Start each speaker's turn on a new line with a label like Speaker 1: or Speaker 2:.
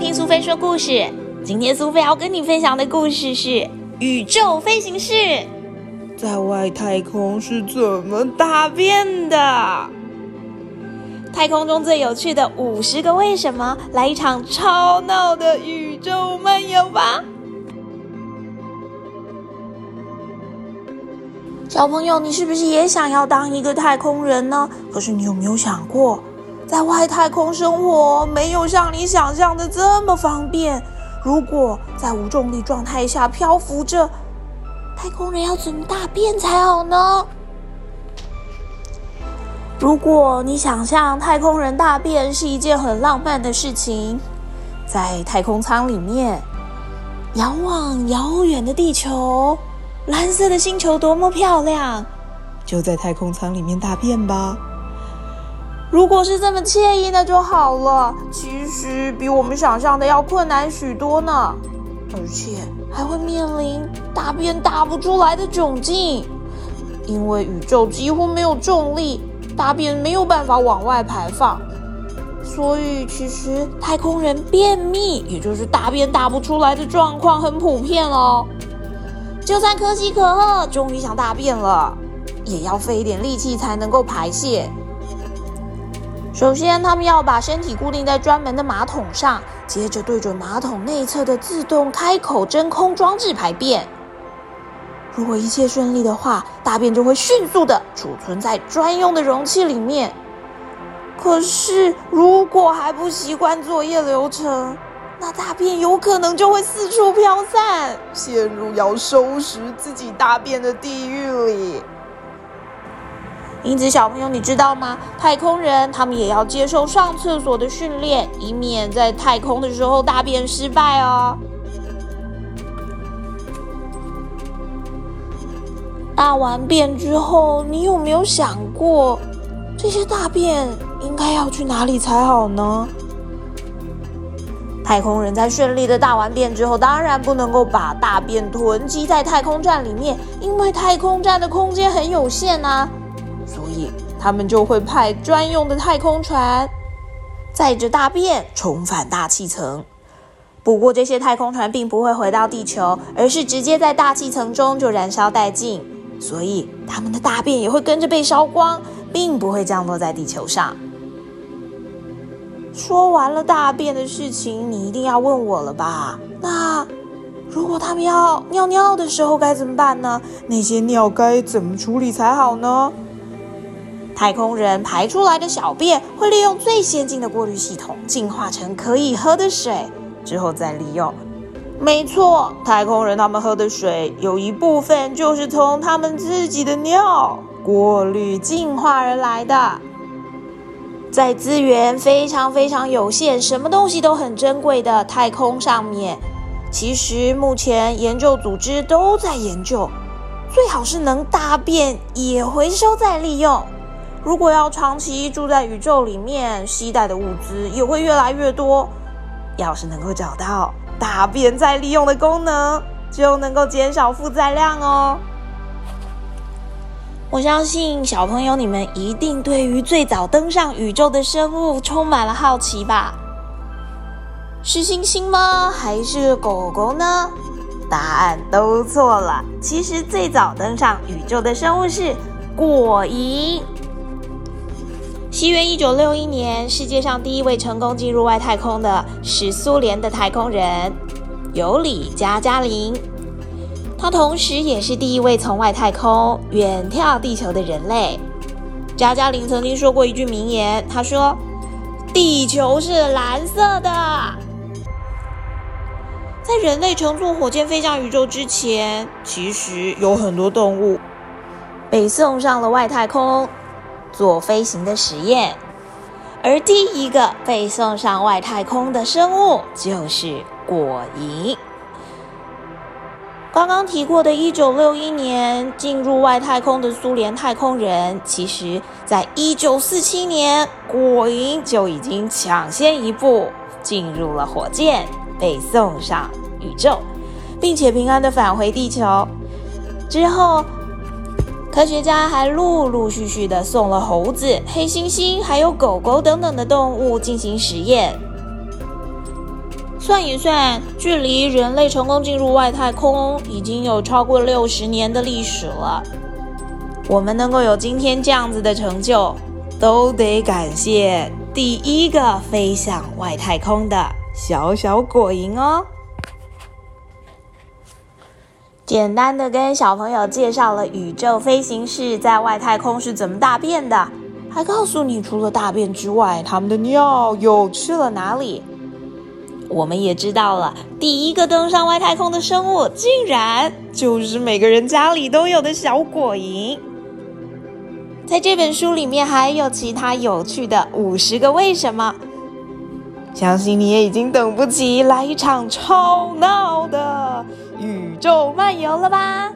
Speaker 1: 听苏菲说故事。今天苏菲要跟你分享的故事是宇宙飞行士
Speaker 2: 在外太空是怎么大便的？
Speaker 1: 太空中最有趣的五十个为什么，来一场超闹的宇宙漫游吧！小朋友，你是不是也想要当一个太空人呢？可是你有没有想过？在外太空生活没有像你想象的这么方便。如果在无重力状态下漂浮着，太空人要怎么大便才好呢？如果你想象太空人大便是一件很浪漫的事情，在太空舱里面遥望遥远的地球，蓝色的星球多么漂亮，
Speaker 2: 就在太空舱里面大便吧。
Speaker 1: 如果是这么惬意，那就好了。其实比我们想象的要困难许多呢，而且还会面临大便大不出来的窘境，因为宇宙几乎没有重力，大便没有办法往外排放。所以，其实太空人便秘，也就是大便大不出来的状况很普遍哦。就算可喜可贺，终于想大便了，也要费一点力气才能够排泄。首先，他们要把身体固定在专门的马桶上，接着对准马桶内侧的自动开口真空装置排便。如果一切顺利的话，大便就会迅速的储存在专用的容器里面。可是，如果还不习惯作业流程，那大便有可能就会四处飘散，陷入要收拾自己大便的地狱里。因此，小朋友，你知道吗？太空人他们也要接受上厕所的训练，以免在太空的时候大便失败哦。大完便之后，你有没有想过，这些大便应该要去哪里才好呢？太空人在顺利的大完便之后，当然不能够把大便囤积在太空站里面，因为太空站的空间很有限啊。他们就会派专用的太空船载着大便重返大气层。不过，这些太空船并不会回到地球，而是直接在大气层中就燃烧殆尽。所以，他们的大便也会跟着被烧光，并不会降落在地球上。说完了大便的事情，你一定要问我了吧？那如果他们要尿尿的时候该怎么办呢？
Speaker 2: 那些尿该怎么处理才好呢？
Speaker 1: 太空人排出来的小便会利用最先进的过滤系统净化成可以喝的水，之后再利用。没错，太空人他们喝的水有一部分就是从他们自己的尿过滤净化而来的。在资源非常非常有限、什么东西都很珍贵的太空上面，其实目前研究组织都在研究，最好是能大便也回收再利用。如果要长期住在宇宙里面，携带的物资也会越来越多。要是能够找到大便再利用的功能，就能够减少负载量哦。我相信小朋友你们一定对于最早登上宇宙的生物充满了好奇吧？是星星吗？还是狗狗呢？答案都错了。其实最早登上宇宙的生物是果蝇。西元一九六一年，世界上第一位成功进入外太空的是苏联的太空人尤里加加林。他同时也是第一位从外太空远眺地球的人类。加加林曾经说过一句名言，他说：“地球是蓝色的。”在人类乘坐火箭飞向宇宙之前，其实有很多动物被送上了外太空。做飞行的实验，而第一个被送上外太空的生物就是果蝇。刚刚提过的1961年进入外太空的苏联太空人，其实在1947年，果蝇就已经抢先一步进入了火箭，被送上宇宙，并且平安的返回地球之后。科学家还陆陆续续的送了猴子、黑猩猩，还有狗狗等等的动物进行实验。算一算，距离人类成功进入外太空已经有超过六十年的历史了。我们能够有今天这样子的成就，都得感谢第一个飞向外太空的小小果蝇哦。简单的跟小朋友介绍了宇宙飞行士在外太空是怎么大便的，还告诉你除了大便之外，他们的尿又去了哪里。我们也知道了，第一个登上外太空的生物，竟然就是每个人家里都有的小果蝇。在这本书里面还有其他有趣的五十个为什么，相信你也已经等不及来一场超闹的宇宙漫游了吧？